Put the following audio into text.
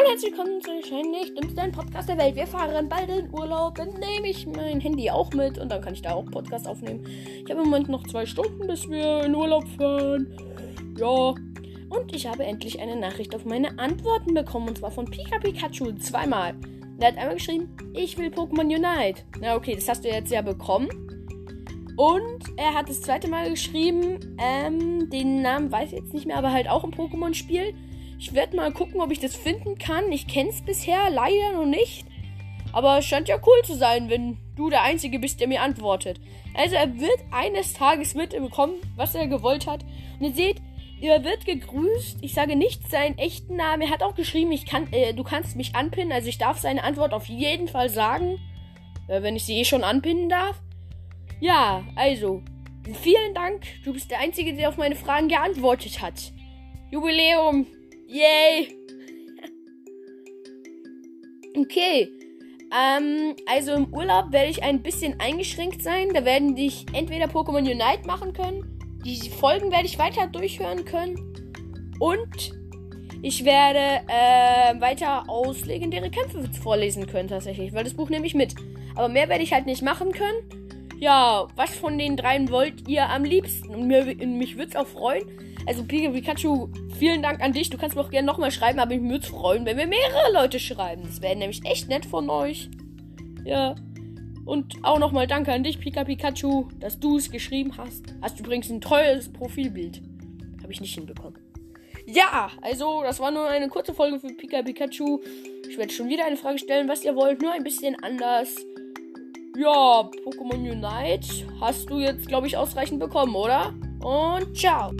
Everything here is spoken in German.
Hallo, herzlich willkommen zu wahrscheinlich dümmsten Podcast der Welt. Wir fahren bald in Urlaub. Dann nehme ich mein Handy auch mit und dann kann ich da auch Podcast aufnehmen. Ich habe im Moment noch zwei Stunden, bis wir in Urlaub fahren. Ja. Und ich habe endlich eine Nachricht auf meine Antworten bekommen. Und zwar von Pika Pikachu zweimal. Er hat einmal geschrieben, ich will Pokémon Unite. Na okay, das hast du jetzt ja bekommen. Und er hat das zweite Mal geschrieben, ähm, den Namen weiß ich jetzt nicht mehr, aber halt auch ein Pokémon-Spiel. Ich werde mal gucken, ob ich das finden kann. Ich kenne es bisher leider noch nicht. Aber es scheint ja cool zu sein, wenn du der Einzige bist, der mir antwortet. Also er wird eines Tages mitbekommen, was er gewollt hat. Und ihr seht, er wird gegrüßt. Ich sage nicht seinen echten Namen. Er hat auch geschrieben, ich kann, äh, du kannst mich anpinnen. Also ich darf seine Antwort auf jeden Fall sagen. Äh, wenn ich sie eh schon anpinnen darf. Ja, also. Vielen Dank. Du bist der Einzige, der auf meine Fragen geantwortet hat. Jubiläum. Yay! okay. Ähm, also im Urlaub werde ich ein bisschen eingeschränkt sein. Da werden dich entweder Pokémon Unite machen können. Die Folgen werde ich weiter durchhören können. Und ich werde äh, weiter aus legendäre Kämpfe vorlesen können tatsächlich, weil das Buch nehme ich mit. Aber mehr werde ich halt nicht machen können. Ja, was von den dreien wollt ihr am liebsten? Und mir, mich würde es auch freuen, also Pika Pikachu, vielen Dank an dich. Du kannst mir auch gerne nochmal schreiben, aber ich würde es freuen, wenn wir mehrere Leute schreiben. Das wäre nämlich echt nett von euch. Ja. Und auch nochmal danke an dich, Pika Pikachu, dass du es geschrieben hast. Hast übrigens ein tolles Profilbild. Habe ich nicht hinbekommen. Ja, also das war nur eine kurze Folge für Pika Pikachu. Ich werde schon wieder eine Frage stellen, was ihr wollt, nur ein bisschen anders. Ja, Pokémon Unite hast du jetzt, glaube ich, ausreichend bekommen, oder? Und ciao.